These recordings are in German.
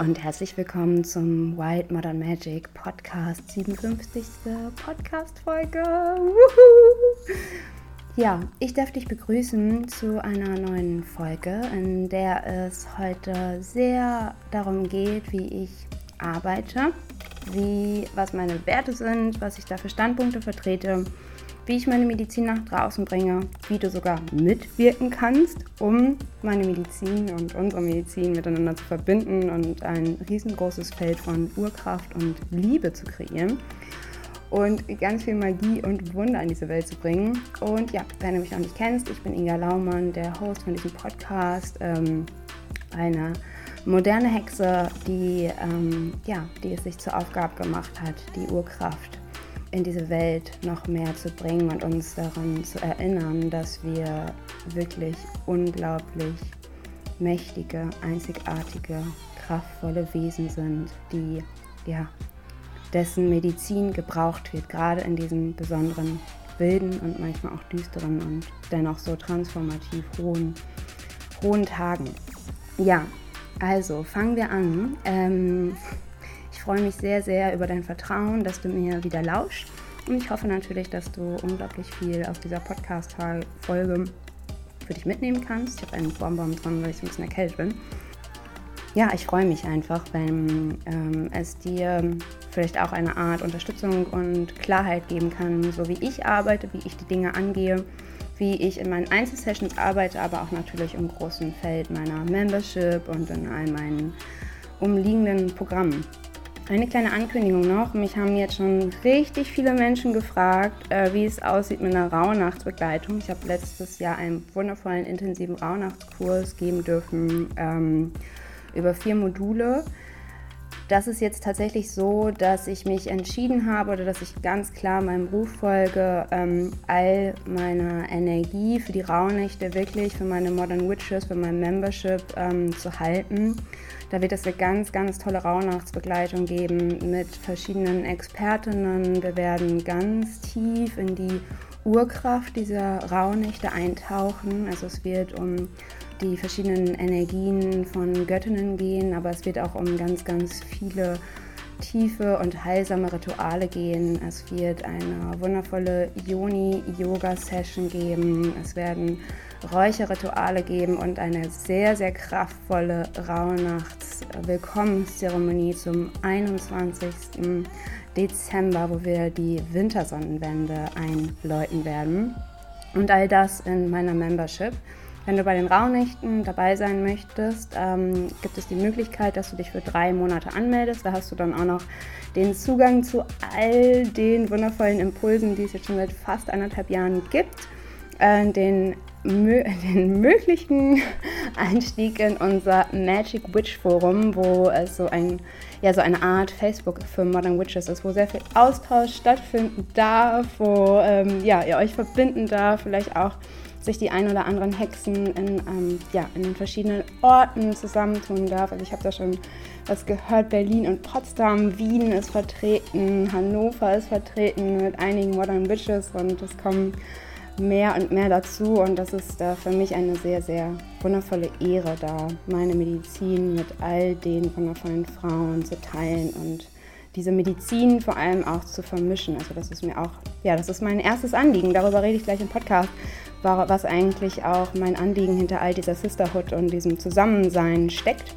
und herzlich willkommen zum Wild Modern Magic Podcast, 57. Podcast-Folge. Ja, ich darf dich begrüßen zu einer neuen Folge, in der es heute sehr darum geht, wie ich arbeite, wie, was meine Werte sind, was ich da für Standpunkte vertrete wie ich meine Medizin nach draußen bringe, wie du sogar mitwirken kannst, um meine Medizin und unsere Medizin miteinander zu verbinden und ein riesengroßes Feld von Urkraft und Liebe zu kreieren und ganz viel Magie und Wunder in diese Welt zu bringen. Und ja, wenn du mich noch nicht kennst, ich bin Inga Laumann, der Host von diesem Podcast, ähm, eine moderne Hexe, die, ähm, ja, die es sich zur Aufgabe gemacht hat, die Urkraft in diese Welt noch mehr zu bringen und uns daran zu erinnern, dass wir wirklich unglaublich mächtige, einzigartige, kraftvolle Wesen sind, die ja dessen Medizin gebraucht wird, gerade in diesen besonderen wilden und manchmal auch düsteren und dennoch so transformativ hohen, hohen Tagen. Ja, also fangen wir an. Ähm, ich freue mich sehr, sehr über dein Vertrauen, dass du mir wieder lauscht. Und ich hoffe natürlich, dass du unglaublich viel aus dieser Podcast-Folge für dich mitnehmen kannst. Ich habe einen Bonbon dran, weil ich so ein bisschen erkältet bin. Ja, ich freue mich einfach, wenn ähm, es dir vielleicht auch eine Art Unterstützung und Klarheit geben kann, so wie ich arbeite, wie ich die Dinge angehe, wie ich in meinen Einzelsessions arbeite, aber auch natürlich im großen Feld meiner Membership und in all meinen umliegenden Programmen. Eine kleine Ankündigung noch. Mich haben jetzt schon richtig viele Menschen gefragt, äh, wie es aussieht mit einer Rauhnachtsbegleitung. Ich habe letztes Jahr einen wundervollen, intensiven Rauhnachtskurs geben dürfen ähm, über vier Module. Das ist jetzt tatsächlich so, dass ich mich entschieden habe oder dass ich ganz klar meinem Ruf folge, ähm, all meine Energie für die Rauhnächte wirklich für meine Modern Witches, für mein Membership ähm, zu halten da wird es eine ganz, ganz tolle Rauhnachtsbegleitung geben mit verschiedenen Expertinnen. Wir werden ganz tief in die Urkraft dieser Rauhnächte eintauchen. Also es wird um die verschiedenen Energien von Göttinnen gehen, aber es wird auch um ganz, ganz viele tiefe und heilsame Rituale gehen. Es wird eine wundervolle Yoni-Yoga-Session geben. Es werden Räucherrituale geben und eine sehr, sehr kraftvolle Rauhnachts-Willkommenszeremonie zum 21. Dezember, wo wir die Wintersonnenwende einläuten werden. Und all das in meiner Membership. Wenn du bei den Rauhnächten dabei sein möchtest, ähm, gibt es die Möglichkeit, dass du dich für drei Monate anmeldest. Da hast du dann auch noch den Zugang zu all den wundervollen Impulsen, die es jetzt schon seit fast anderthalb Jahren gibt. Äh, den den möglichen Einstieg in unser Magic Witch Forum, wo es so, ein, ja, so eine Art Facebook für Modern Witches ist, wo sehr viel Austausch stattfinden darf, wo ähm, ja, ihr euch verbinden darf, vielleicht auch sich die ein oder anderen Hexen in, ähm, ja, in den verschiedenen Orten zusammentun darf. Also ich habe da schon was gehört, Berlin und Potsdam, Wien ist vertreten, Hannover ist vertreten mit einigen Modern Witches und es kommen mehr und mehr dazu und das ist äh, für mich eine sehr, sehr wundervolle Ehre, da meine Medizin mit all den wundervollen Frauen zu teilen und diese Medizin vor allem auch zu vermischen. Also das ist mir auch, ja, das ist mein erstes Anliegen. Darüber rede ich gleich im Podcast, was eigentlich auch mein Anliegen hinter all dieser Sisterhood und diesem Zusammensein steckt.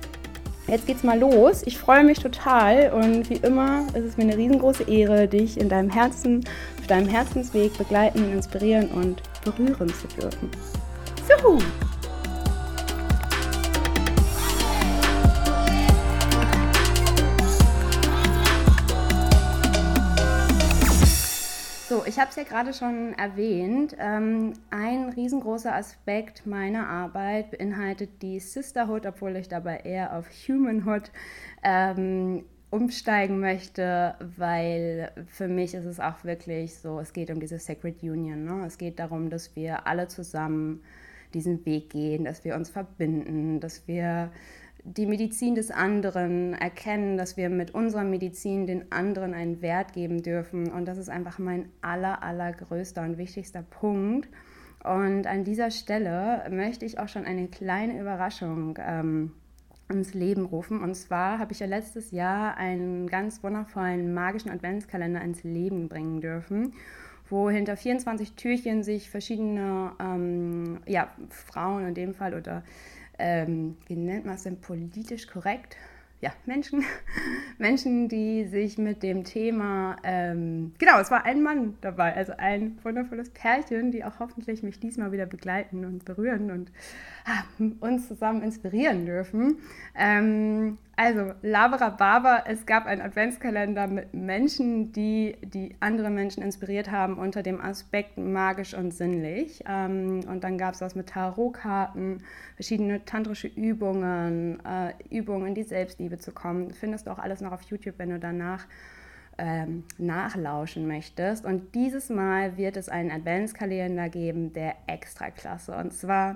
Jetzt geht's mal los. Ich freue mich total und wie immer ist es mir eine riesengroße Ehre, dich in deinem Herzen, auf deinem Herzensweg begleiten, inspirieren und berühren zu dürfen. So, ich habe es ja gerade schon erwähnt. Ähm, ein riesengroßer Aspekt meiner Arbeit beinhaltet die Sisterhood, obwohl ich dabei eher auf Humanhood ähm, umsteigen möchte, weil für mich ist es auch wirklich so, es geht um diese Sacred Union. Ne? Es geht darum, dass wir alle zusammen diesen Weg gehen, dass wir uns verbinden, dass wir die Medizin des anderen erkennen, dass wir mit unserer Medizin den anderen einen Wert geben dürfen. Und das ist einfach mein aller, allergrößter und wichtigster Punkt. Und an dieser Stelle möchte ich auch schon eine kleine Überraschung ähm, ins Leben rufen. Und zwar habe ich ja letztes Jahr einen ganz wundervollen magischen Adventskalender ins Leben bringen dürfen, wo hinter 24 Türchen sich verschiedene ähm, ja, Frauen in dem Fall oder ähm, wie nennt man es denn politisch korrekt? ja, Menschen, Menschen, die sich mit dem Thema, ähm, genau, es war ein Mann dabei, also ein wundervolles Pärchen, die auch hoffentlich mich diesmal wieder begleiten und berühren und ah, uns zusammen inspirieren dürfen. Ähm, also, Labra Baba, es gab einen Adventskalender mit Menschen, die, die andere Menschen inspiriert haben unter dem Aspekt magisch und sinnlich. Ähm, und dann gab es was mit Tarotkarten, verschiedene tantrische Übungen, äh, Übungen in die Selbstliebe zu kommen. Findest du auch alles noch auf YouTube, wenn du danach ähm, nachlauschen möchtest. Und dieses Mal wird es einen Adventskalender geben, der extra klasse. Und zwar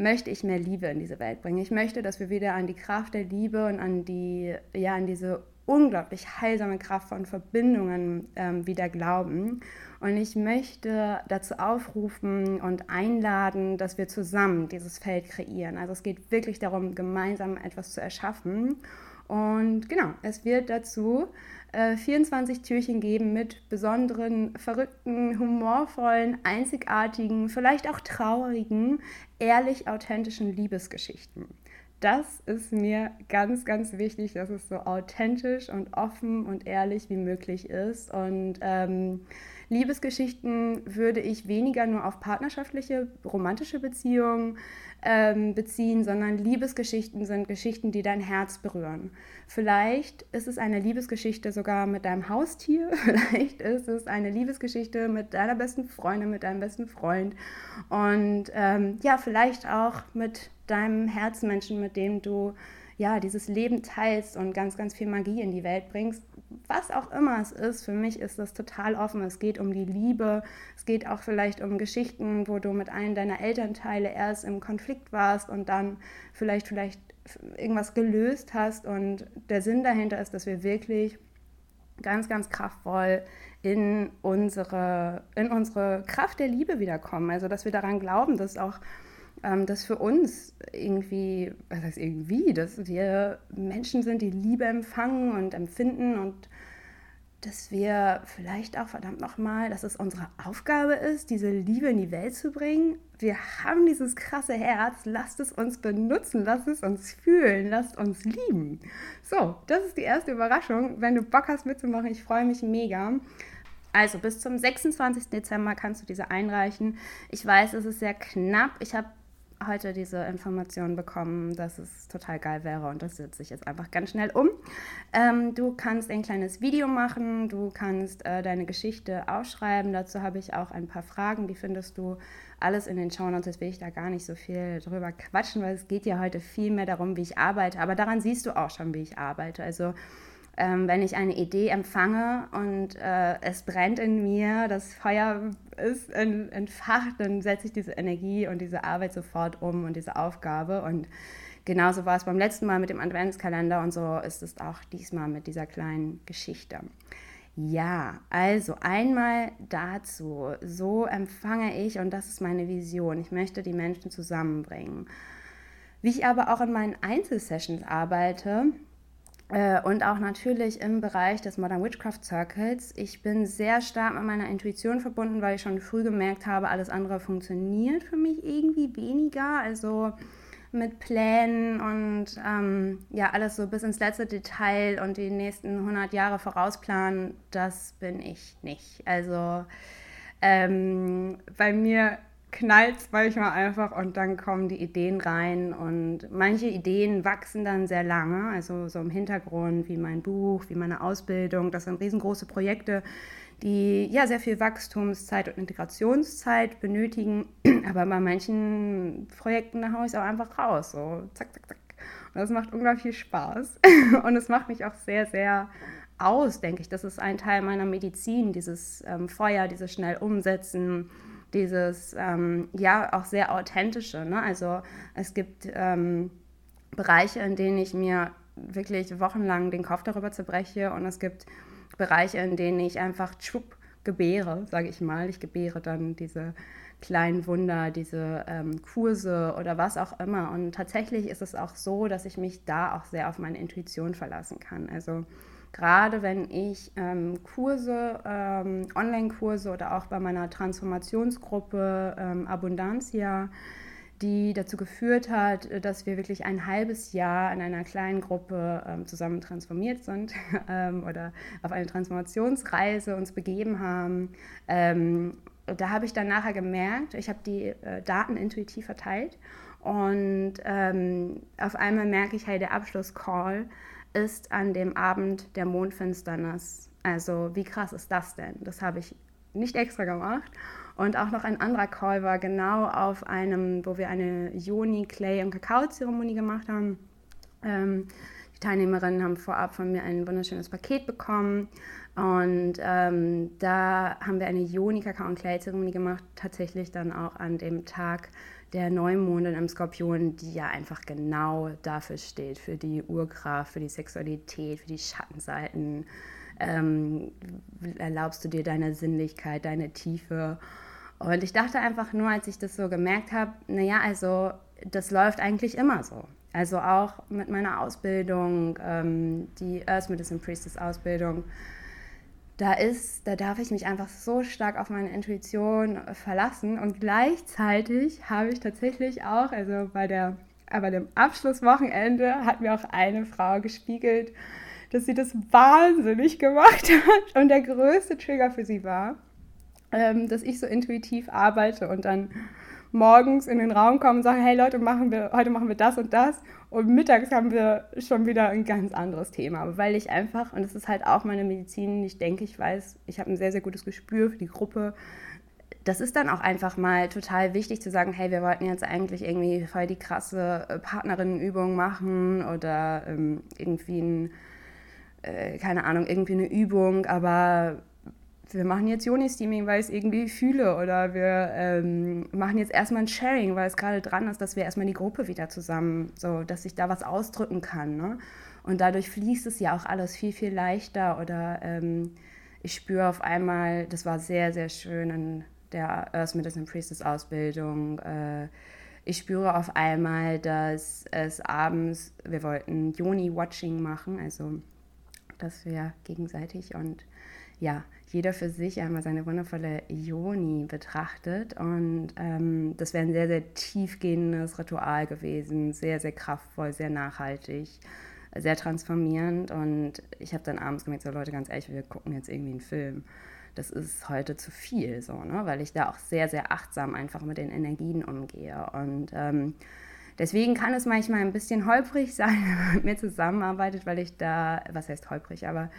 möchte ich mehr Liebe in diese Welt bringen. Ich möchte, dass wir wieder an die Kraft der Liebe und an die, ja, an diese unglaublich heilsame Kraft von Verbindungen ähm, wieder glauben. Und ich möchte dazu aufrufen und einladen, dass wir zusammen dieses Feld kreieren. Also es geht wirklich darum, gemeinsam etwas zu erschaffen. Und genau, es wird dazu äh, 24 Türchen geben mit besonderen, verrückten, humorvollen, einzigartigen, vielleicht auch traurigen, ehrlich authentischen Liebesgeschichten. Das ist mir ganz, ganz wichtig, dass es so authentisch und offen und ehrlich wie möglich ist. Und ähm, Liebesgeschichten würde ich weniger nur auf partnerschaftliche, romantische Beziehungen ähm, beziehen, sondern Liebesgeschichten sind Geschichten, die dein Herz berühren. Vielleicht ist es eine Liebesgeschichte sogar mit deinem Haustier, vielleicht ist es eine Liebesgeschichte mit deiner besten Freundin, mit deinem besten Freund und ähm, ja, vielleicht auch mit deinem Herzmenschen, mit dem du ja, dieses Leben teilst und ganz, ganz viel Magie in die Welt bringst. Was auch immer es ist, für mich ist das total offen. Es geht um die Liebe, es geht auch vielleicht um Geschichten, wo du mit einem deiner Elternteile erst im Konflikt warst und dann vielleicht, vielleicht irgendwas gelöst hast. Und der Sinn dahinter ist, dass wir wirklich ganz, ganz kraftvoll in unsere, in unsere Kraft der Liebe wiederkommen. Also, dass wir daran glauben, dass auch ähm, dass für uns irgendwie, was heißt irgendwie, dass wir Menschen sind, die Liebe empfangen und empfinden und dass wir vielleicht auch verdammt nochmal, dass es unsere Aufgabe ist, diese Liebe in die Welt zu bringen. Wir haben dieses krasse Herz, lasst es uns benutzen, lasst es uns fühlen, lasst uns lieben. So, das ist die erste Überraschung. Wenn du Bock hast mitzumachen, ich freue mich mega. Also bis zum 26. Dezember kannst du diese einreichen. Ich weiß, es ist sehr knapp. Ich habe heute diese Information bekommen, dass es total geil wäre und das setze ich jetzt einfach ganz schnell um. Ähm, du kannst ein kleines Video machen, du kannst äh, deine Geschichte aufschreiben. Dazu habe ich auch ein paar Fragen, die findest du alles in den Shownotes. Jetzt will ich da gar nicht so viel drüber quatschen, weil es geht ja heute viel mehr darum, wie ich arbeite. Aber daran siehst du auch schon, wie ich arbeite. Also ähm, wenn ich eine Idee empfange und äh, es brennt in mir, das Feuer ist entfacht, dann setze ich diese Energie und diese Arbeit sofort um und diese Aufgabe. Und genauso war es beim letzten Mal mit dem Adventskalender und so ist es auch diesmal mit dieser kleinen Geschichte. Ja, also einmal dazu, so empfange ich und das ist meine Vision. Ich möchte die Menschen zusammenbringen. Wie ich aber auch in meinen Einzelsessions arbeite, und auch natürlich im Bereich des Modern Witchcraft Circles. Ich bin sehr stark mit meiner Intuition verbunden, weil ich schon früh gemerkt habe, alles andere funktioniert für mich irgendwie weniger. Also mit Plänen und ähm, ja, alles so bis ins letzte Detail und die nächsten 100 Jahre vorausplanen, das bin ich nicht. Also ähm, bei mir knallt es manchmal einfach und dann kommen die Ideen rein und manche Ideen wachsen dann sehr lange, also so im Hintergrund wie mein Buch, wie meine Ausbildung, das sind riesengroße Projekte, die ja sehr viel Wachstumszeit und Integrationszeit benötigen, aber bei manchen Projekten da haue ich es auch einfach raus, so zack, zack, zack. Und das macht unglaublich viel Spaß und es macht mich auch sehr, sehr aus, denke ich. Das ist ein Teil meiner Medizin, dieses ähm, Feuer, dieses schnell umsetzen, dieses, ähm, ja, auch sehr authentische. Ne? Also es gibt ähm, Bereiche, in denen ich mir wirklich wochenlang den Kopf darüber zerbreche und es gibt Bereiche, in denen ich einfach tschupp gebäre, sage ich mal. Ich gebäre dann diese kleinen Wunder, diese ähm, Kurse oder was auch immer. Und tatsächlich ist es auch so, dass ich mich da auch sehr auf meine Intuition verlassen kann. Also gerade wenn ich ähm, Kurse, ähm, Online-Kurse oder auch bei meiner Transformationsgruppe ähm, Abundancia, die dazu geführt hat, dass wir wirklich ein halbes Jahr in einer kleinen Gruppe ähm, zusammen transformiert sind ähm, oder auf eine Transformationsreise uns begeben haben. Ähm, da habe ich dann nachher gemerkt, ich habe die äh, Daten intuitiv verteilt und ähm, auf einmal merke ich, hey, der Abschlusscall ist an dem Abend der Mondfinsternis. Also wie krass ist das denn? Das habe ich nicht extra gemacht. Und auch noch ein anderer Call war genau auf einem, wo wir eine Joni, Clay und Kakao-Zeremonie gemacht haben. Ähm, die Teilnehmerinnen haben vorab von mir ein wunderschönes Paket bekommen. Und ähm, da haben wir eine Joni, Kakao und Clay-Zeremonie gemacht, tatsächlich dann auch an dem Tag der Neumondin im Skorpion, die ja einfach genau dafür steht, für die Urkraft, für die Sexualität, für die Schattenseiten. Ähm, erlaubst du dir deine Sinnlichkeit, deine Tiefe? Und ich dachte einfach nur, als ich das so gemerkt habe, naja, also das läuft eigentlich immer so. Also auch mit meiner Ausbildung, ähm, die Earth Medicine Priestess Ausbildung, da ist, da darf ich mich einfach so stark auf meine Intuition verlassen. Und gleichzeitig habe ich tatsächlich auch, also bei der, bei dem Abschlusswochenende hat mir auch eine Frau gespiegelt, dass sie das wahnsinnig gemacht hat. Und der größte Trigger für sie war, ähm, dass ich so intuitiv arbeite und dann morgens in den Raum komme und sage, hey Leute, machen wir, heute machen wir das und das. Und mittags haben wir schon wieder ein ganz anderes Thema. Weil ich einfach, und das ist halt auch meine Medizin, ich denke, ich weiß, ich habe ein sehr, sehr gutes Gespür für die Gruppe. Das ist dann auch einfach mal total wichtig zu sagen, hey, wir wollten jetzt eigentlich irgendwie voll die krasse äh, Partnerinnenübung machen oder ähm, irgendwie ein, äh, keine Ahnung, irgendwie eine Übung, aber wir machen jetzt Joni-Steaming, weil ich es irgendwie fühle oder wir ähm, machen jetzt erstmal ein Sharing, weil es gerade dran ist, dass wir erstmal die Gruppe wieder zusammen, so, dass ich da was ausdrücken kann. Ne? Und dadurch fließt es ja auch alles viel, viel leichter oder ähm, ich spüre auf einmal, das war sehr, sehr schön in der Earth Medicine Priestess Ausbildung, äh, ich spüre auf einmal, dass es abends, wir wollten Joni-Watching machen, also dass wir gegenseitig und ja, jeder für sich einmal seine wundervolle Yoni betrachtet. Und ähm, das wäre ein sehr, sehr tiefgehendes Ritual gewesen, sehr, sehr kraftvoll, sehr nachhaltig, sehr transformierend. Und ich habe dann abends gemerkt, so Leute, ganz ehrlich, wir gucken jetzt irgendwie einen Film. Das ist heute zu viel, so, ne? weil ich da auch sehr, sehr achtsam einfach mit den Energien umgehe. Und ähm, Deswegen kann es manchmal ein bisschen holprig sein, wenn man mit mir zusammenarbeitet, weil ich da, was heißt holprig, aber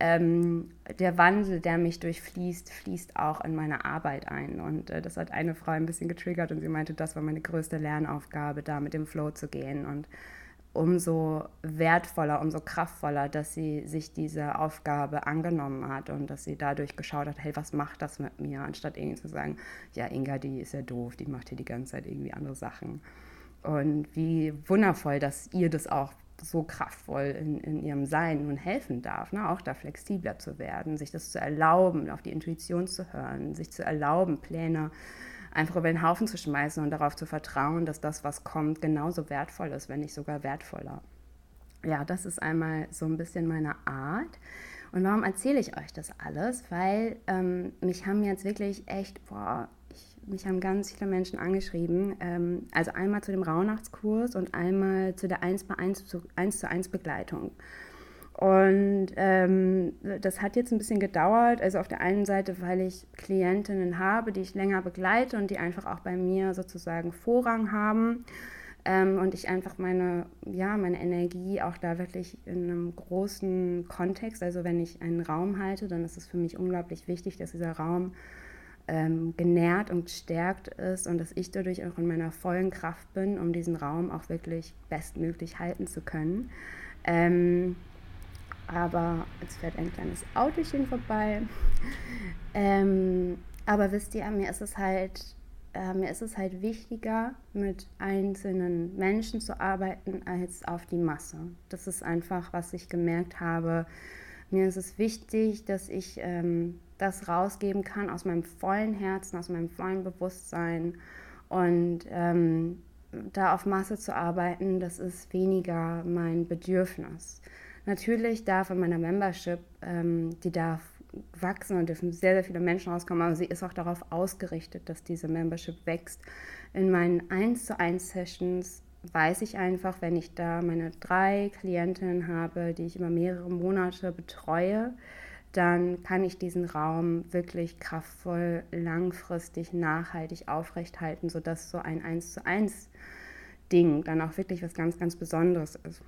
ähm, der Wandel, der mich durchfließt, fließt auch in meine Arbeit ein. Und äh, das hat eine Frau ein bisschen getriggert und sie meinte, das war meine größte Lernaufgabe, da mit dem Flow zu gehen. Und umso wertvoller, umso kraftvoller, dass sie sich diese Aufgabe angenommen hat und dass sie dadurch geschaut hat, hey, was macht das mit mir, anstatt irgendwie zu sagen, ja, Inga, die ist ja doof, die macht hier die ganze Zeit irgendwie andere Sachen. Und wie wundervoll, dass ihr das auch so kraftvoll in, in ihrem Sein nun helfen darf, ne? auch da flexibler zu werden, sich das zu erlauben, auf die Intuition zu hören, sich zu erlauben, Pläne einfach über den Haufen zu schmeißen und darauf zu vertrauen, dass das, was kommt, genauso wertvoll ist, wenn nicht sogar wertvoller. Ja, das ist einmal so ein bisschen meine Art. Und warum erzähle ich euch das alles? Weil ähm, mich haben jetzt wirklich echt, boah, mich haben ganz viele Menschen angeschrieben. Ähm, also einmal zu dem Rauhnachtskurs und einmal zu der 1 zu 1 zu 1, zu 1 Begleitung. Und ähm, das hat jetzt ein bisschen gedauert. Also auf der einen Seite, weil ich Klientinnen habe, die ich länger begleite und die einfach auch bei mir sozusagen Vorrang haben. Ähm, und ich einfach meine, ja, meine Energie auch da wirklich in einem großen Kontext, also wenn ich einen Raum halte, dann ist es für mich unglaublich wichtig, dass dieser Raum ähm, genährt und gestärkt ist und dass ich dadurch auch in meiner vollen Kraft bin, um diesen Raum auch wirklich bestmöglich halten zu können. Ähm, aber jetzt fährt ein kleines Autochen vorbei. Ähm, aber wisst ihr, mir ist es halt, äh, mir ist es halt wichtiger, mit einzelnen Menschen zu arbeiten, als auf die Masse. Das ist einfach, was ich gemerkt habe. Mir ist es wichtig, dass ich ähm, das rausgeben kann aus meinem vollen Herzen, aus meinem vollen Bewusstsein. Und ähm, da auf Masse zu arbeiten, das ist weniger mein Bedürfnis. Natürlich darf in meiner Membership, ähm, die darf wachsen und dürfen sehr, sehr viele Menschen rauskommen, aber sie ist auch darauf ausgerichtet, dass diese Membership wächst. In meinen 1 zu 1 Sessions weiß ich einfach, wenn ich da meine drei Klientinnen habe, die ich über mehrere Monate betreue, dann kann ich diesen Raum wirklich kraftvoll, langfristig, nachhaltig aufrechthalten, sodass so ein 1 zu 1 Ding dann auch wirklich was ganz, ganz Besonderes ist.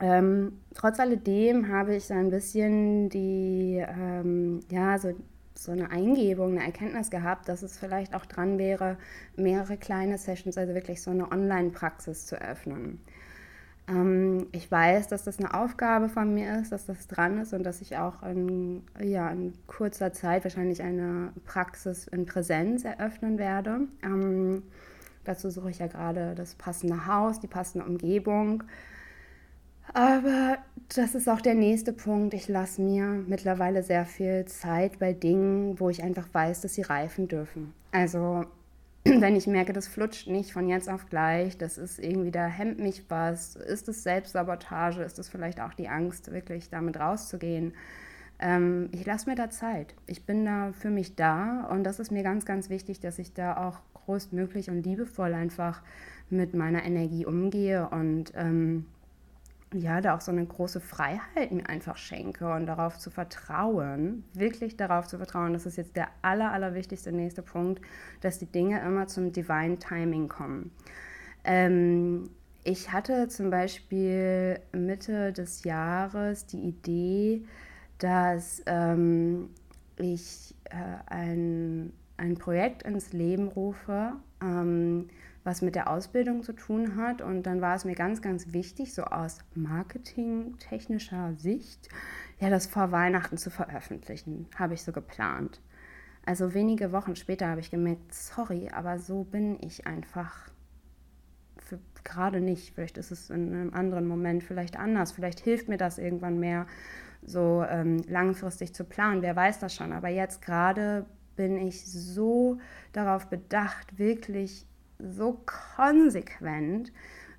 Ähm, trotz alledem habe ich so ein bisschen die, ähm, ja, so, so eine Eingebung, eine Erkenntnis gehabt, dass es vielleicht auch dran wäre, mehrere kleine Sessions, also wirklich so eine Online-Praxis zu öffnen. Ähm, ich weiß, dass das eine Aufgabe von mir ist, dass das dran ist und dass ich auch in, ja, in kurzer Zeit wahrscheinlich eine Praxis in Präsenz eröffnen werde. Ähm, dazu suche ich ja gerade das passende Haus, die passende Umgebung. Aber das ist auch der nächste Punkt. Ich lasse mir mittlerweile sehr viel Zeit bei Dingen, wo ich einfach weiß, dass sie reifen dürfen. Also wenn ich merke, das flutscht nicht von jetzt auf gleich, das ist irgendwie, da hemmt mich was, ist es Selbstsabotage, ist es vielleicht auch die Angst, wirklich damit rauszugehen. Ähm, ich lasse mir da Zeit. Ich bin da für mich da und das ist mir ganz, ganz wichtig, dass ich da auch größtmöglich und liebevoll einfach mit meiner Energie umgehe und ähm, ja, da auch so eine große Freiheit mir einfach schenke und darauf zu vertrauen, wirklich darauf zu vertrauen, das ist jetzt der aller, allerwichtigste nächste Punkt, dass die Dinge immer zum Divine Timing kommen. Ähm, ich hatte zum Beispiel Mitte des Jahres die Idee, dass ähm, ich äh, ein, ein Projekt ins Leben rufe, ähm, was mit der Ausbildung zu tun hat. Und dann war es mir ganz, ganz wichtig, so aus marketingtechnischer Sicht, ja, das vor Weihnachten zu veröffentlichen, habe ich so geplant. Also wenige Wochen später habe ich gemerkt, sorry, aber so bin ich einfach gerade nicht. Vielleicht ist es in einem anderen Moment vielleicht anders. Vielleicht hilft mir das irgendwann mehr, so ähm, langfristig zu planen. Wer weiß das schon. Aber jetzt gerade bin ich so darauf bedacht, wirklich so konsequent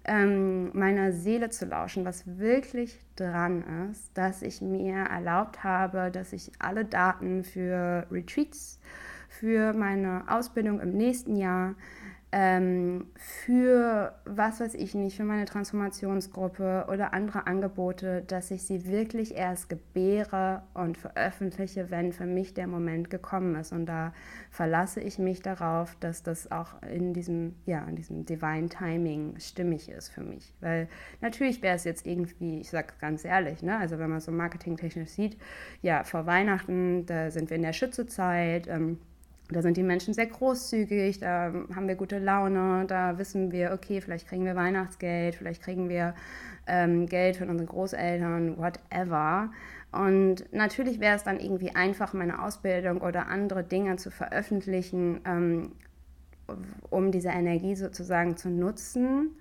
ähm, meiner Seele zu lauschen, was wirklich dran ist, dass ich mir erlaubt habe, dass ich alle Daten für Retreats, für meine Ausbildung im nächsten Jahr, ähm, für was weiß ich nicht, für meine Transformationsgruppe oder andere Angebote, dass ich sie wirklich erst gebäre und veröffentliche, wenn für mich der Moment gekommen ist. Und da verlasse ich mich darauf, dass das auch in diesem, ja, in diesem Divine Timing stimmig ist für mich. Weil natürlich wäre es jetzt irgendwie, ich sage ganz ehrlich, ne, also wenn man so marketingtechnisch sieht, ja, vor Weihnachten, da sind wir in der Schützezeit, ähm, da sind die Menschen sehr großzügig, da haben wir gute Laune, da wissen wir, okay, vielleicht kriegen wir Weihnachtsgeld, vielleicht kriegen wir ähm, Geld von unseren Großeltern, whatever. Und natürlich wäre es dann irgendwie einfach, meine Ausbildung oder andere Dinge zu veröffentlichen, ähm, um diese Energie sozusagen zu nutzen.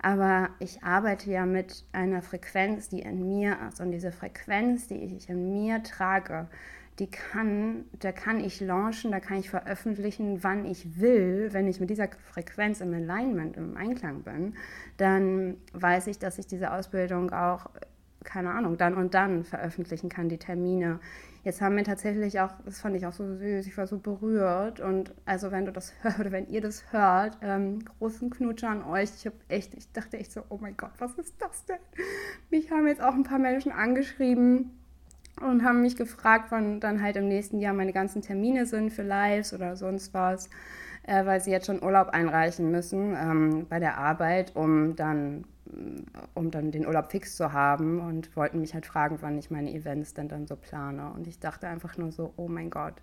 Aber ich arbeite ja mit einer Frequenz, die in mir ist. Und diese Frequenz, die ich in mir trage, die kann, da kann ich launchen, da kann ich veröffentlichen, wann ich will. Wenn ich mit dieser Frequenz im Alignment, im Einklang bin, dann weiß ich, dass ich diese Ausbildung auch, keine Ahnung, dann und dann veröffentlichen kann, die Termine. Jetzt haben wir tatsächlich auch, das fand ich auch so süß, ich war so berührt und also wenn du das hört oder wenn ihr das hört, ähm, großen Knutscher an euch. Ich habe echt, ich dachte echt so, oh mein Gott, was ist das denn? Mich haben jetzt auch ein paar Menschen angeschrieben, und haben mich gefragt, wann dann halt im nächsten Jahr meine ganzen Termine sind für Lives oder sonst was, äh, weil sie jetzt schon Urlaub einreichen müssen ähm, bei der Arbeit, um dann, um dann den Urlaub fix zu haben und wollten mich halt fragen, wann ich meine Events denn dann so plane. Und ich dachte einfach nur so, oh mein Gott,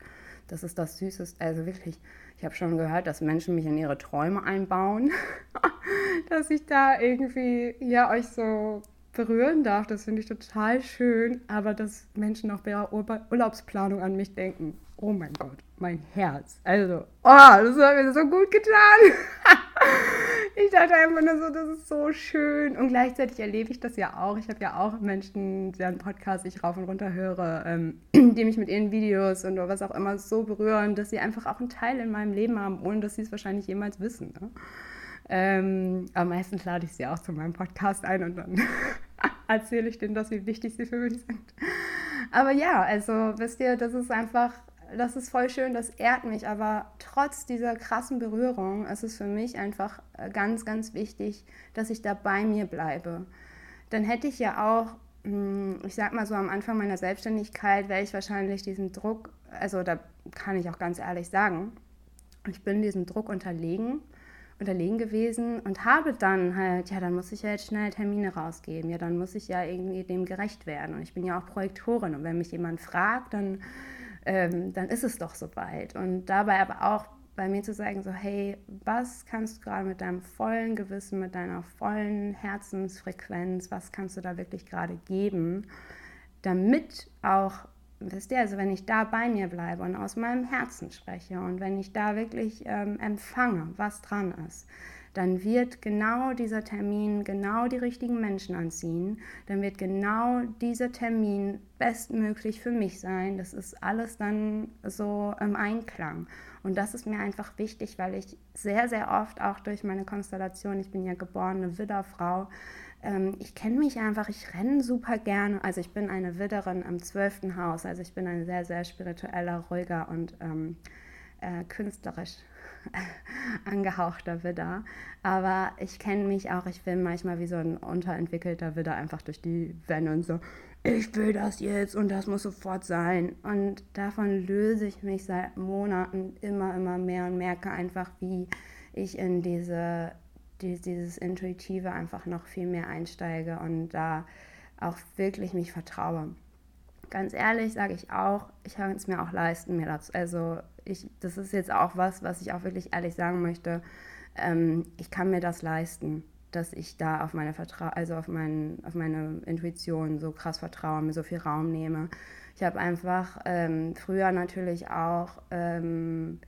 das ist das Süßeste. Also wirklich, ich habe schon gehört, dass Menschen mich in ihre Träume einbauen, dass ich da irgendwie ja euch so berühren darf. Das finde ich total schön. Aber dass Menschen auch bei ihrer Urlaubsplanung an mich denken. oh mein Gott, mein Herz. Also, oh, das hat mir so gut getan. ich dachte einfach nur so, das ist so schön. Und gleichzeitig erlebe ich das ja auch. Ich habe ja auch Menschen, deren Podcast ich rauf und runter höre, ähm, die mich mit ihren Videos und was auch immer so berühren, dass sie einfach auch einen Teil in meinem Leben haben, ohne dass sie es wahrscheinlich jemals wissen. Ne? Ähm, aber meistens lade ich sie auch zu meinem Podcast ein und dann erzähle ich denen, dass wie wichtig sie für mich sind. Aber ja, also wisst ihr, das ist einfach das ist voll schön, das ehrt mich, aber trotz dieser krassen Berührung ist es für mich einfach äh, ganz, ganz wichtig, dass ich da bei mir bleibe. Dann hätte ich ja auch, hm, ich sag mal so am Anfang meiner Selbstständigkeit, wäre ich wahrscheinlich diesem Druck, also da kann ich auch ganz ehrlich sagen, ich bin diesem Druck unterlegen, unterlegen gewesen und habe dann halt, ja, dann muss ich ja jetzt schnell Termine rausgeben, ja, dann muss ich ja irgendwie dem gerecht werden. Und ich bin ja auch Projektorin. Und wenn mich jemand fragt, dann ähm, dann ist es doch soweit. Und dabei aber auch bei mir zu sagen, so, hey, was kannst du gerade mit deinem vollen Gewissen, mit deiner vollen Herzensfrequenz, was kannst du da wirklich gerade geben, damit auch, wisst ihr, also wenn ich da bei mir bleibe und aus meinem Herzen spreche und wenn ich da wirklich ähm, empfange, was dran ist, dann wird genau dieser Termin genau die richtigen Menschen anziehen. Dann wird genau dieser Termin bestmöglich für mich sein. Das ist alles dann so im Einklang. Und das ist mir einfach wichtig, weil ich sehr, sehr oft auch durch meine Konstellation, ich bin ja geborene Widderfrau, ähm, ich kenne mich einfach, ich renne super gerne. Also ich bin eine Widderin im zwölften Haus, also ich bin ein sehr, sehr spiritueller, ruhiger und ähm, äh, künstlerisch angehauchter Widder. Aber ich kenne mich auch, ich bin manchmal wie so ein unterentwickelter Widder einfach durch die Wände und so, ich will das jetzt und das muss sofort sein. Und davon löse ich mich seit Monaten immer, immer mehr und merke einfach, wie ich in diese, dieses Intuitive einfach noch viel mehr einsteige und da auch wirklich mich vertraue ganz ehrlich sage ich auch, ich kann es mir auch leisten, mir das, also ich, das ist jetzt auch was, was ich auch wirklich ehrlich sagen möchte. Ähm, ich kann mir das leisten, dass ich da auf meine Vertra also auf, mein, auf meine Intuition so krass vertraue, mir so viel Raum nehme. Ich habe einfach ähm, früher natürlich auch ähm,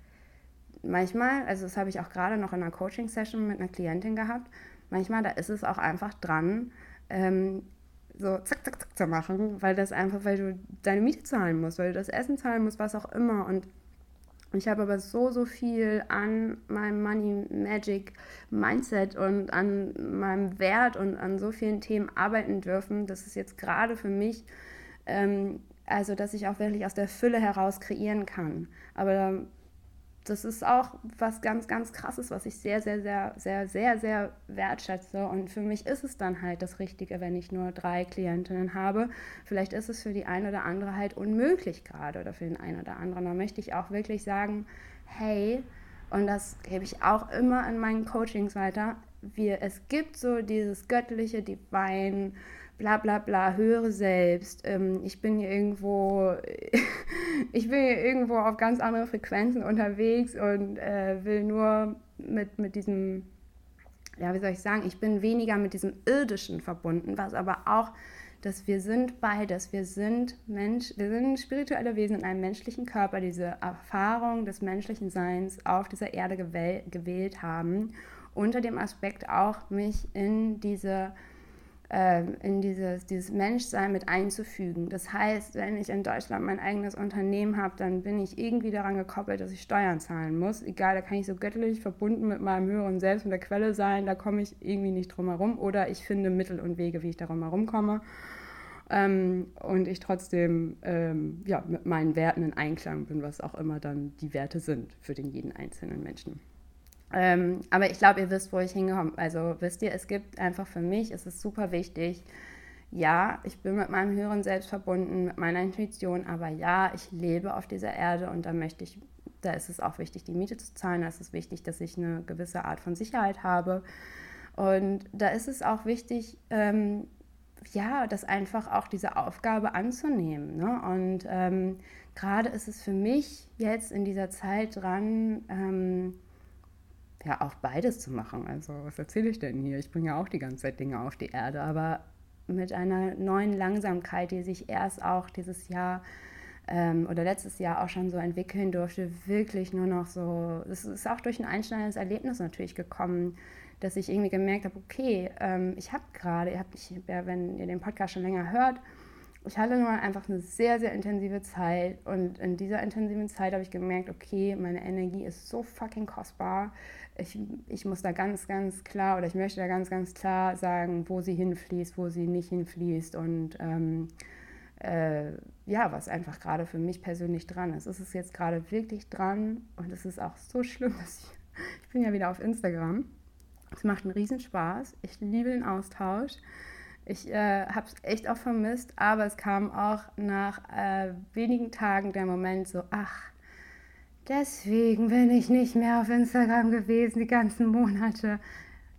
manchmal, also das habe ich auch gerade noch in einer Coaching-Session mit einer Klientin gehabt, manchmal da ist es auch einfach dran, ähm, so zack, zack, zack zu machen, weil das einfach, weil du deine Miete zahlen musst, weil du das Essen zahlen musst, was auch immer. Und ich habe aber so, so viel an meinem Money Magic Mindset und an meinem Wert und an so vielen Themen arbeiten dürfen, dass es jetzt gerade für mich, ähm, also dass ich auch wirklich aus der Fülle heraus kreieren kann. Aber das ist auch was ganz, ganz krasses, was ich sehr, sehr, sehr, sehr, sehr, sehr wertschätze. Und für mich ist es dann halt das Richtige, wenn ich nur drei Klientinnen habe. Vielleicht ist es für die eine oder andere halt unmöglich gerade oder für den einen oder anderen. Da möchte ich auch wirklich sagen, hey, und das gebe ich auch immer in meinen Coachings weiter, wir, es gibt so dieses göttliche Divine, bla bla bla, höre selbst, ähm, ich bin hier irgendwo, ich bin hier irgendwo auf ganz andere Frequenzen unterwegs und äh, will nur mit, mit diesem, ja, wie soll ich sagen, ich bin weniger mit diesem Irdischen verbunden, was aber auch, dass wir sind beides, wir sind Mensch, wir sind spirituelle Wesen in einem menschlichen Körper, diese Erfahrung des menschlichen Seins auf dieser Erde gewählt haben, unter dem Aspekt auch mich in diese ähm, in dieses, dieses Menschsein mit einzufügen. Das heißt, wenn ich in Deutschland mein eigenes Unternehmen habe, dann bin ich irgendwie daran gekoppelt, dass ich Steuern zahlen muss. Egal, da kann ich so göttlich verbunden mit meinem höheren Selbst und der Quelle sein, da komme ich irgendwie nicht drum herum. Oder ich finde Mittel und Wege, wie ich darum herumkomme. Ähm, und ich trotzdem ähm, ja, mit meinen Werten in Einklang bin, was auch immer dann die Werte sind für den jeden einzelnen Menschen. Ähm, aber ich glaube, ihr wisst, wo ich hingekomme. Also wisst ihr, es gibt einfach für mich, es ist super wichtig, ja, ich bin mit meinem höheren Selbst verbunden, mit meiner Intuition, aber ja, ich lebe auf dieser Erde und da möchte ich, da ist es auch wichtig, die Miete zu zahlen, da ist es wichtig, dass ich eine gewisse Art von Sicherheit habe. Und da ist es auch wichtig, ähm, ja, das einfach auch diese Aufgabe anzunehmen. Ne? Und ähm, gerade ist es für mich jetzt in dieser Zeit dran, ähm, ja auch beides zu machen. Also was erzähle ich denn hier? Ich bringe ja auch die ganze Zeit Dinge auf die Erde, aber mit einer neuen Langsamkeit, die sich erst auch dieses Jahr ähm, oder letztes Jahr auch schon so entwickeln durfte, wirklich nur noch so, es ist auch durch ein einschneidendes Erlebnis natürlich gekommen, dass ich irgendwie gemerkt habe, okay, ähm, ich habe gerade, ihr habt, ich, ja, wenn ihr den Podcast schon länger hört, ich hatte nur einfach eine sehr, sehr intensive Zeit und in dieser intensiven Zeit habe ich gemerkt, okay, meine Energie ist so fucking kostbar. Ich, ich muss da ganz, ganz klar oder ich möchte da ganz, ganz klar sagen, wo sie hinfließt, wo sie nicht hinfließt und ähm, äh, ja, was einfach gerade für mich persönlich dran ist. Es ist jetzt gerade wirklich dran und es ist auch so schlimm, dass ich, ich bin ja wieder auf Instagram. Es macht einen Riesenspaß. Ich liebe den Austausch. Ich äh, habe es echt auch vermisst, aber es kam auch nach äh, wenigen Tagen der Moment so, ach, deswegen bin ich nicht mehr auf Instagram gewesen die ganzen Monate.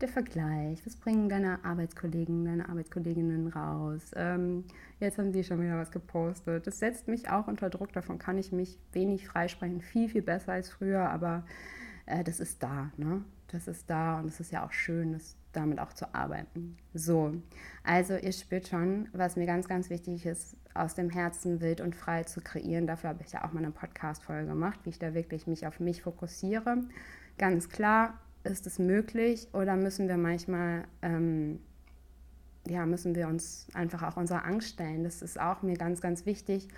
Der Vergleich, was bringen deine Arbeitskollegen, deine Arbeitskolleginnen raus? Ähm, jetzt haben die schon wieder was gepostet. Das setzt mich auch unter Druck, davon kann ich mich wenig freisprechen, viel, viel besser als früher, aber äh, das ist da, ne? Das ist da und es ist ja auch schön, das damit auch zu arbeiten. So, also ihr spürt schon, was mir ganz, ganz wichtig ist, aus dem Herzen wild und frei zu kreieren. Dafür habe ich ja auch mal eine Podcast-Folge gemacht, wie ich da wirklich mich auf mich fokussiere. Ganz klar, ist es möglich oder müssen wir manchmal, ähm, ja, müssen wir uns einfach auch unserer Angst stellen. Das ist auch mir ganz, ganz wichtig.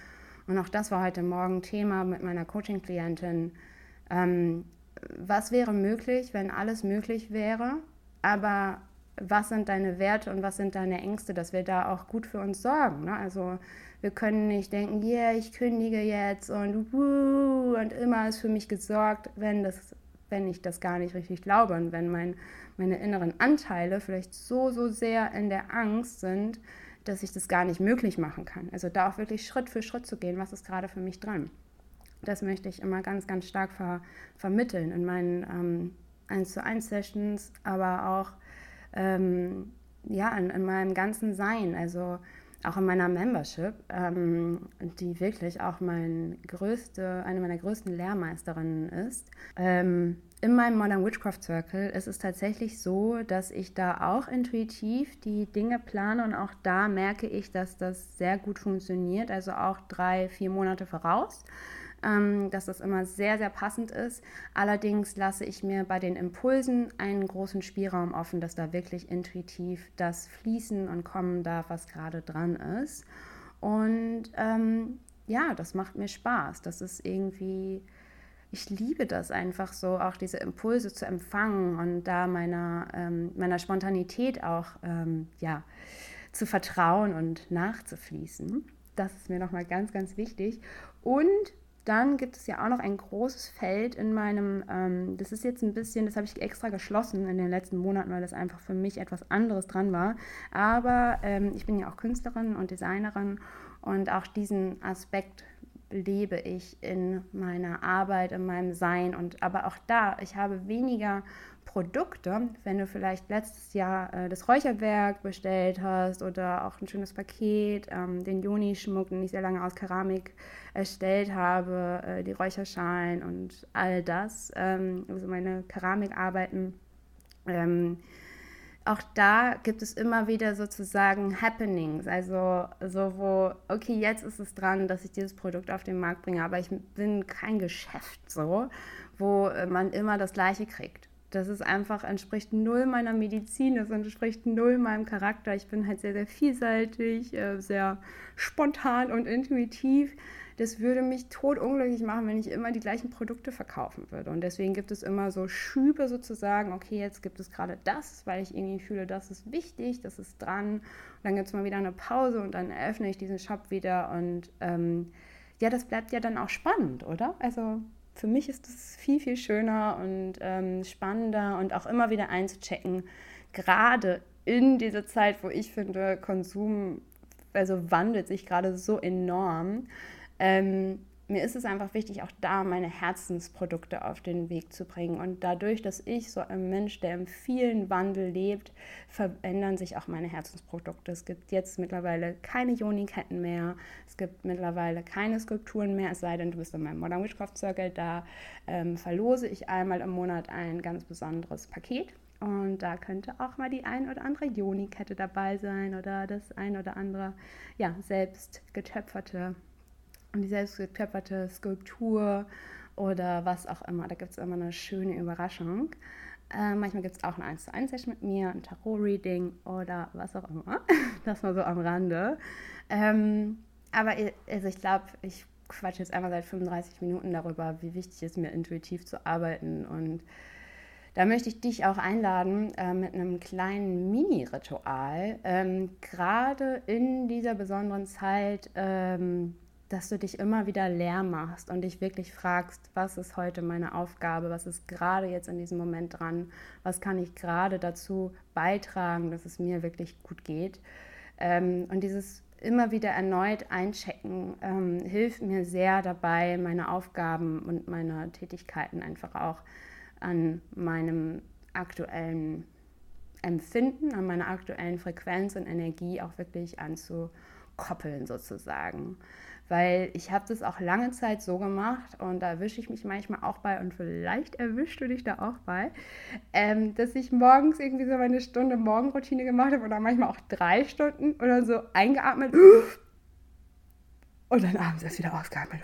Und auch das war heute Morgen Thema mit meiner Coaching-Klientin. Ähm, was wäre möglich, wenn alles möglich wäre aber was sind deine Werte und was sind deine Ängste, dass wir da auch gut für uns sorgen. Ne? Also wir können nicht denken, yeah, ich kündige jetzt und wuh, und immer ist für mich gesorgt, wenn, das, wenn ich das gar nicht richtig glaube und wenn mein, meine inneren Anteile vielleicht so, so sehr in der Angst sind, dass ich das gar nicht möglich machen kann. Also da auch wirklich Schritt für Schritt zu gehen, was ist gerade für mich dran. Das möchte ich immer ganz, ganz stark ver vermitteln in meinen ähm, 1 zu 1 Sessions, aber auch ähm, ja, in, in, meinem ganzen Sein, also auch in meiner Membership, ähm, die wirklich auch mein größte, eine meiner größten Lehrmeisterinnen ist. Ähm, in meinem Modern Witchcraft Circle ist es tatsächlich so, dass ich da auch intuitiv die Dinge plane und auch da merke ich, dass das sehr gut funktioniert, also auch drei, vier Monate voraus ähm, dass das immer sehr, sehr passend ist. Allerdings lasse ich mir bei den Impulsen einen großen Spielraum offen, dass da wirklich intuitiv das fließen und kommen darf, was gerade dran ist. Und ähm, ja, das macht mir Spaß. Das ist irgendwie, ich liebe das einfach so, auch diese Impulse zu empfangen und da meiner, ähm, meiner Spontanität auch ähm, ja, zu vertrauen und nachzufließen. Das ist mir nochmal ganz, ganz wichtig. Und dann gibt es ja auch noch ein großes Feld in meinem, ähm, das ist jetzt ein bisschen, das habe ich extra geschlossen in den letzten Monaten, weil das einfach für mich etwas anderes dran war. Aber ähm, ich bin ja auch Künstlerin und Designerin und auch diesen Aspekt lebe ich in meiner Arbeit, in meinem Sein. Und aber auch da, ich habe weniger Produkte, wenn du vielleicht letztes Jahr äh, das Räucherwerk bestellt hast oder auch ein schönes Paket, ähm, den Joni-Schmuck, den ich sehr lange aus Keramik erstellt habe, äh, die Räucherschalen und all das, ähm, also meine Keramikarbeiten. Ähm, auch da gibt es immer wieder sozusagen Happenings, also so wo, okay, jetzt ist es dran, dass ich dieses Produkt auf den Markt bringe, aber ich bin kein Geschäft so, wo man immer das Gleiche kriegt. Das ist einfach, entspricht null meiner Medizin, das entspricht null meinem Charakter. Ich bin halt sehr, sehr vielseitig, äh, sehr spontan und intuitiv das würde mich totunglücklich machen, wenn ich immer die gleichen Produkte verkaufen würde. Und deswegen gibt es immer so Schübe sozusagen, okay, jetzt gibt es gerade das, weil ich irgendwie fühle, das ist wichtig, das ist dran. Und dann gibt es mal wieder eine Pause und dann eröffne ich diesen Shop wieder. Und ähm, ja, das bleibt ja dann auch spannend, oder? Also für mich ist es viel, viel schöner und ähm, spannender und auch immer wieder einzuchecken, gerade in dieser Zeit, wo ich finde, Konsum also wandelt sich gerade so enorm. Ähm, mir ist es einfach wichtig, auch da meine Herzensprodukte auf den Weg zu bringen. Und dadurch, dass ich so ein Mensch, der im vielen Wandel lebt, verändern sich auch meine Herzensprodukte. Es gibt jetzt mittlerweile keine Joni-Ketten mehr. Es gibt mittlerweile keine Skulpturen mehr, es sei denn, du bist in meinem Modern Witchcraft Circle. Da ähm, verlose ich einmal im Monat ein ganz besonderes Paket. Und da könnte auch mal die ein oder andere Joni-Kette dabei sein oder das ein oder andere ja, selbst getöpferte die selbstgetöpferte Skulptur oder was auch immer. Da gibt es immer eine schöne Überraschung. Äh, manchmal gibt es auch eine 1 zu 1 Session mit mir, ein Tarot-Reading oder was auch immer. das mal so am Rande. Ähm, aber also ich glaube, ich quatsche jetzt einmal seit 35 Minuten darüber, wie wichtig es mir intuitiv zu arbeiten. Und da möchte ich dich auch einladen äh, mit einem kleinen Mini-Ritual, ähm, gerade in dieser besonderen Zeit, ähm, dass du dich immer wieder leer machst und dich wirklich fragst, was ist heute meine Aufgabe, was ist gerade jetzt in diesem Moment dran, was kann ich gerade dazu beitragen, dass es mir wirklich gut geht. Ähm, und dieses immer wieder erneut einchecken ähm, hilft mir sehr dabei, meine Aufgaben und meine Tätigkeiten einfach auch an meinem aktuellen Empfinden, an meiner aktuellen Frequenz und Energie auch wirklich anzukoppeln sozusagen weil ich habe das auch lange Zeit so gemacht und da erwische ich mich manchmal auch bei und vielleicht erwischst du dich da auch bei, ähm, dass ich morgens irgendwie so meine Stunde Morgenroutine gemacht habe oder manchmal auch drei Stunden oder so eingeatmet und dann abends erst wieder ausgeatmet.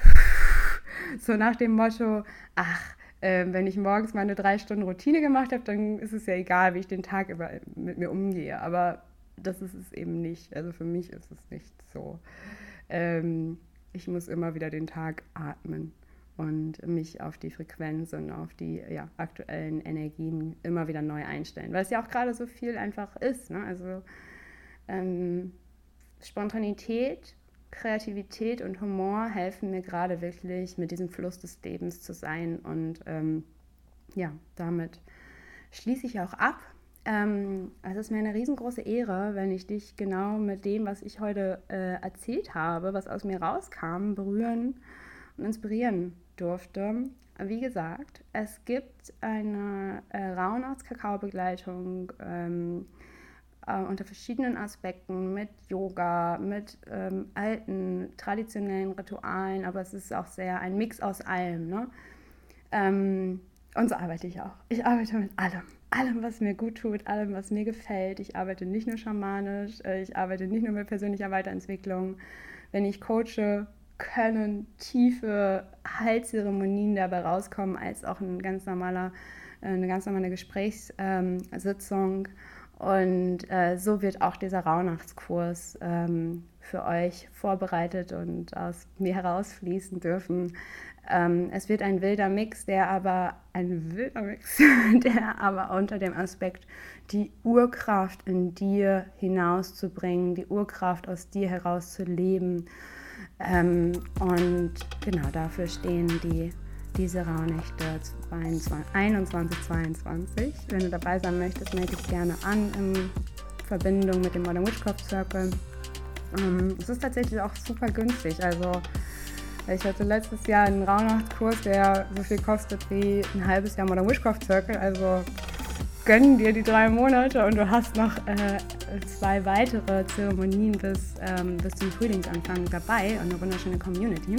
So nach dem Motto, ach, äh, wenn ich morgens meine drei Stunden Routine gemacht habe, dann ist es ja egal, wie ich den Tag über mit mir umgehe. Aber das ist es eben nicht. Also für mich ist es nicht so. Ähm, ich muss immer wieder den Tag atmen und mich auf die Frequenz und auf die ja, aktuellen Energien immer wieder neu einstellen, weil es ja auch gerade so viel einfach ist. Ne? Also ähm, Spontanität, Kreativität und Humor helfen mir gerade wirklich, mit diesem Fluss des Lebens zu sein und ähm, ja, damit schließe ich auch ab ähm, es ist mir eine riesengroße Ehre, wenn ich dich genau mit dem, was ich heute äh, erzählt habe, was aus mir rauskam, berühren und inspirieren durfte. Wie gesagt, es gibt eine äh, Rauhnachts-Kakao-Begleitung ähm, äh, unter verschiedenen Aspekten mit Yoga, mit ähm, alten, traditionellen Ritualen, aber es ist auch sehr ein Mix aus allem. Ne? Ähm, und so arbeite ich auch. Ich arbeite mit allem allem, was mir gut tut, allem, was mir gefällt. Ich arbeite nicht nur schamanisch, äh, ich arbeite nicht nur mit persönlicher Weiterentwicklung. Wenn ich coache, können tiefe Heilzeremonien dabei rauskommen, als auch ein ganz normaler, äh, eine ganz normale Gesprächssitzung. Und äh, so wird auch dieser Rauhnachtskurs ähm, für euch vorbereitet und aus mir herausfließen dürfen. Ähm, es wird ein wilder Mix, der aber ein wilder Mix, der aber unter dem Aspekt die Urkraft in dir hinauszubringen, die Urkraft aus dir heraus zu leben. Ähm, und genau dafür stehen die diese Rauhnächte 21, 22. Wenn du dabei sein möchtest, melde dich gerne an in Verbindung mit dem Modern Witchcraft Circle. Ähm, es ist tatsächlich auch super günstig. Also ich hatte letztes Jahr einen Rauhnachtskurs, der so viel kostet wie ein halbes Jahr Modern Witchcraft Circle. Also gönn dir die drei Monate und du hast noch äh, zwei weitere Zeremonien bis, ähm, bis zum Frühlingsanfang dabei und eine wunderschöne Community.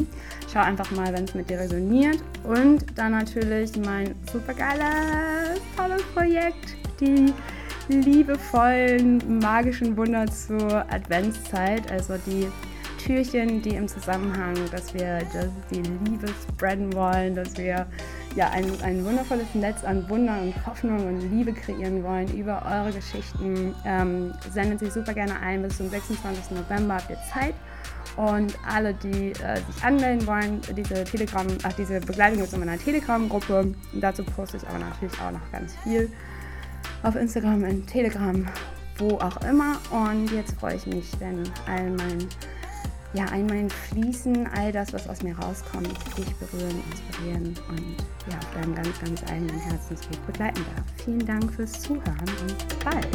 Schau einfach mal, wenn es mit dir resoniert. Und dann natürlich mein supergeiles, tolles Projekt, die liebevollen magischen Wunder zur Adventszeit, also die Türchen, die im Zusammenhang, dass wir dass die Liebe spreaden wollen, dass wir ja, ein, ein wundervolles Netz an Wunder und Hoffnung und Liebe kreieren wollen über eure Geschichten. Ähm, sendet sich super gerne ein. Bis zum 26. November habt ihr Zeit. Und alle, die äh, sich anmelden wollen, diese Telegram, ach, diese Begleitung ist in meiner Telegram-Gruppe. Dazu poste ich aber natürlich auch noch ganz viel auf Instagram, in Telegram, wo auch immer. Und jetzt freue ich mich, wenn all mein ja, einmal Fließen, all das, was aus mir rauskommt, dich berühren, inspirieren und ja, auf deinem ganz, ganz eigenen Herzensweg begleiten darf. Vielen Dank fürs Zuhören und bis bald.